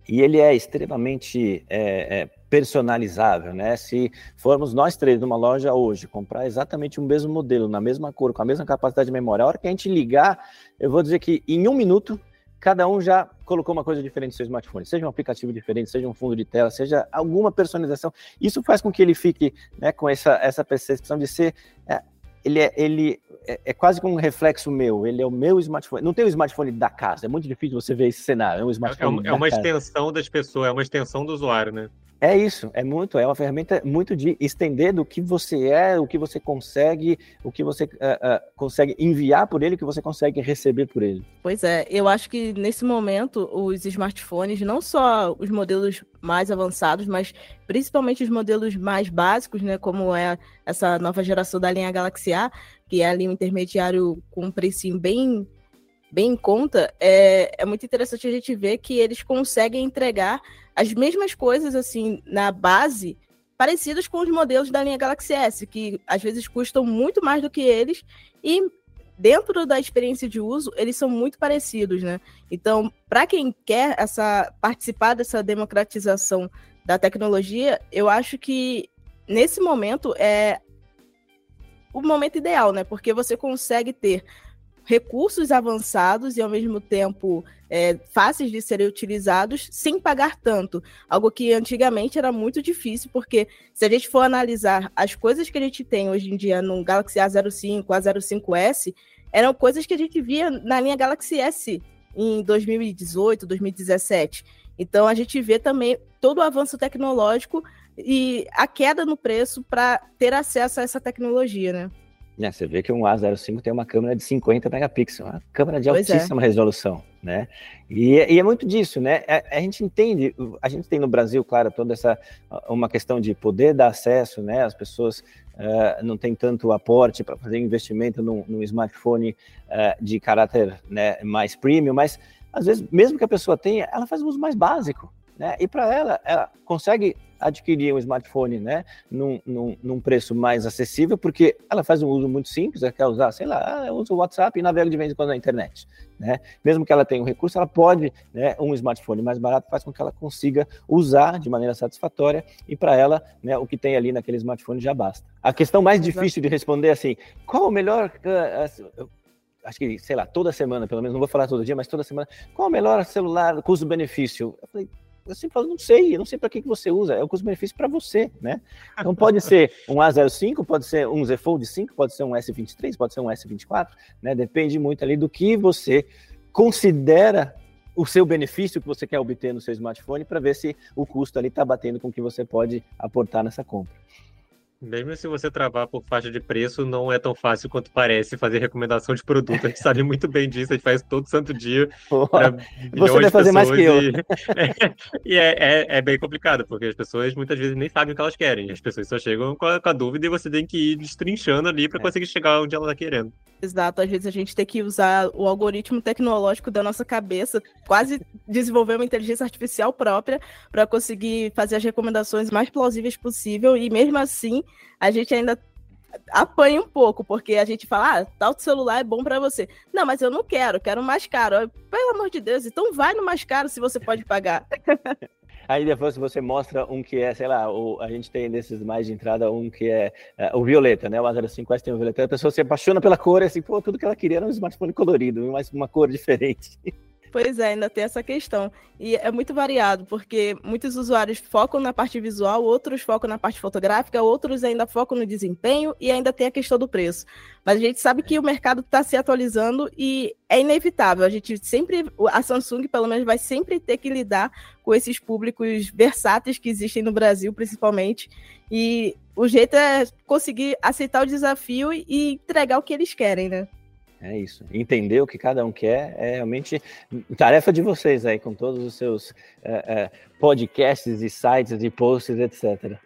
E ele é extremamente é, é, personalizável, né? Se formos nós três numa loja hoje, comprar exatamente o mesmo modelo, na mesma cor, com a mesma capacidade de memória, a hora que a gente ligar, eu vou dizer que em um minuto cada um já colocou uma coisa diferente no seu smartphone, seja um aplicativo diferente, seja um fundo de tela, seja alguma personalização. Isso faz com que ele fique né, com essa, essa percepção de ser. É, ele, é, ele é, é, quase como um reflexo meu, ele é o meu smartphone. Não tem o smartphone da casa, é muito difícil você ver esse cenário. É, um smartphone é, é uma, extensão das pessoas, é uma extensão do usuário, né? É isso, é muito, é uma ferramenta muito de estender do que você é, o que você consegue, o que você uh, uh, consegue enviar por ele, o que você consegue receber por ele. Pois é, eu acho que nesse momento os smartphones, não só os modelos mais avançados, mas principalmente os modelos mais básicos, né, como é essa nova geração da linha Galaxy A, que é ali um intermediário com um precinho bem bem em conta, é, é muito interessante a gente ver que eles conseguem entregar as mesmas coisas, assim, na base, parecidas com os modelos da linha Galaxy S, que às vezes custam muito mais do que eles e dentro da experiência de uso, eles são muito parecidos, né? Então, para quem quer essa participar dessa democratização da tecnologia, eu acho que nesse momento é o momento ideal, né? Porque você consegue ter recursos avançados e ao mesmo tempo é, fáceis de serem utilizados sem pagar tanto. Algo que antigamente era muito difícil, porque se a gente for analisar as coisas que a gente tem hoje em dia no Galaxy A05, A05S, eram coisas que a gente via na linha Galaxy S em 2018, 2017. Então a gente vê também todo o avanço tecnológico e a queda no preço para ter acesso a essa tecnologia, né? É, você vê que um A05 tem uma câmera de 50 megapixels, uma câmera de pois é. altíssima é. resolução, né? E, e, é muito disso, né? A, é, a, gente entende, a gente tem no Brasil, claro, toda essa uma questão de poder dar acesso, né? As pessoas uh, não têm tanto aporte para fazer investimento num, num smartphone uh, de caráter né, mais premium, mas às vezes, mesmo que a pessoa tenha, ela faz um uso mais básico, né? E para ela, ela consegue adquirir um smartphone né, num, num, num, preço mais acessível, porque ela faz um uso muito simples, ela quer usar, sei lá, uso o WhatsApp e navego de vez em quando na internet. Né? Mesmo que ela tenha um recurso, ela pode, né, um smartphone mais barato faz com que ela consiga usar de maneira satisfatória e para ela, né, o que tem ali naquele smartphone já basta. A questão mais difícil de responder é assim, qual o melhor... Uh, acho que, sei lá, toda semana, pelo menos, não vou falar todo dia, mas toda semana, qual o melhor celular custo-benefício? Eu falei, eu sempre falo, não sei, eu não sei para que, que você usa, é o custo-benefício para você, né? Então pode ser um A05, pode ser um Z Fold 5, pode ser um S23, pode ser um S24, né? Depende muito ali do que você considera o seu benefício que você quer obter no seu smartphone para ver se o custo ali está batendo com o que você pode aportar nessa compra. Mesmo se você travar por faixa de preço, não é tão fácil quanto parece fazer recomendação de produto. A gente sabe muito bem disso, a gente faz todo santo dia. você deve fazer mais que eu. E, é, e é, é, é, bem complicado, porque as pessoas muitas vezes nem sabem o que elas querem. As pessoas só chegam com a, com a dúvida e você tem que ir destrinchando ali para é. conseguir chegar onde ela está querendo. Exato, às vezes a gente tem que usar o algoritmo tecnológico da nossa cabeça, quase desenvolver uma inteligência artificial própria para conseguir fazer as recomendações mais plausíveis possível e mesmo assim a gente ainda apanha um pouco, porque a gente fala, ah, tal celular é bom para você. Não, mas eu não quero, quero mais caro. Pelo amor de Deus, então vai no mais caro se você pode pagar. Aí depois você mostra um que é, sei lá, o, a gente tem nesses mais de entrada um que é, é o violeta, né? O A05S tem o violeta. A pessoa se apaixona pela cor assim, pô, tudo que ela queria era um smartphone colorido, mas uma cor diferente. Pois é, ainda tem essa questão. E é muito variado, porque muitos usuários focam na parte visual, outros focam na parte fotográfica, outros ainda focam no desempenho e ainda tem a questão do preço. Mas a gente sabe que o mercado está se atualizando e é inevitável. A gente sempre, a Samsung pelo menos vai sempre ter que lidar com esses públicos versáteis que existem no Brasil, principalmente. E o jeito é conseguir aceitar o desafio e entregar o que eles querem, né? É isso. Entender o que cada um quer é realmente tarefa de vocês aí, com todos os seus é, é, podcasts e sites e posts, etc.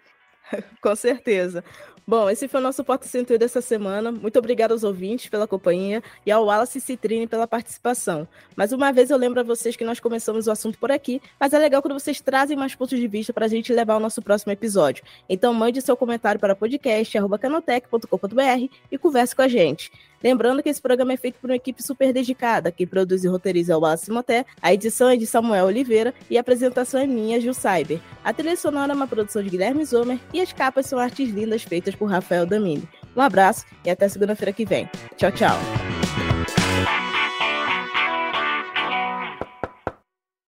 com certeza. Bom, esse foi o nosso Porta Centro dessa semana. Muito obrigado aos ouvintes pela companhia e ao Wallace Citrine pela participação. Mais uma vez eu lembro a vocês que nós começamos o assunto por aqui, mas é legal quando vocês trazem mais pontos de vista para a gente levar ao nosso próximo episódio. Então mande seu comentário para podcast.canotec.com.br e converse com a gente. Lembrando que esse programa é feito por uma equipe super dedicada, que produz e roteiriza o Wallace Moté, a edição é de Samuel Oliveira e a apresentação é minha, Gil Cyber. A trilha sonora é uma produção de Guilherme Zomer e as capas são artes lindas feitas por Rafael Damini. Um abraço e até segunda-feira que vem. Tchau, tchau.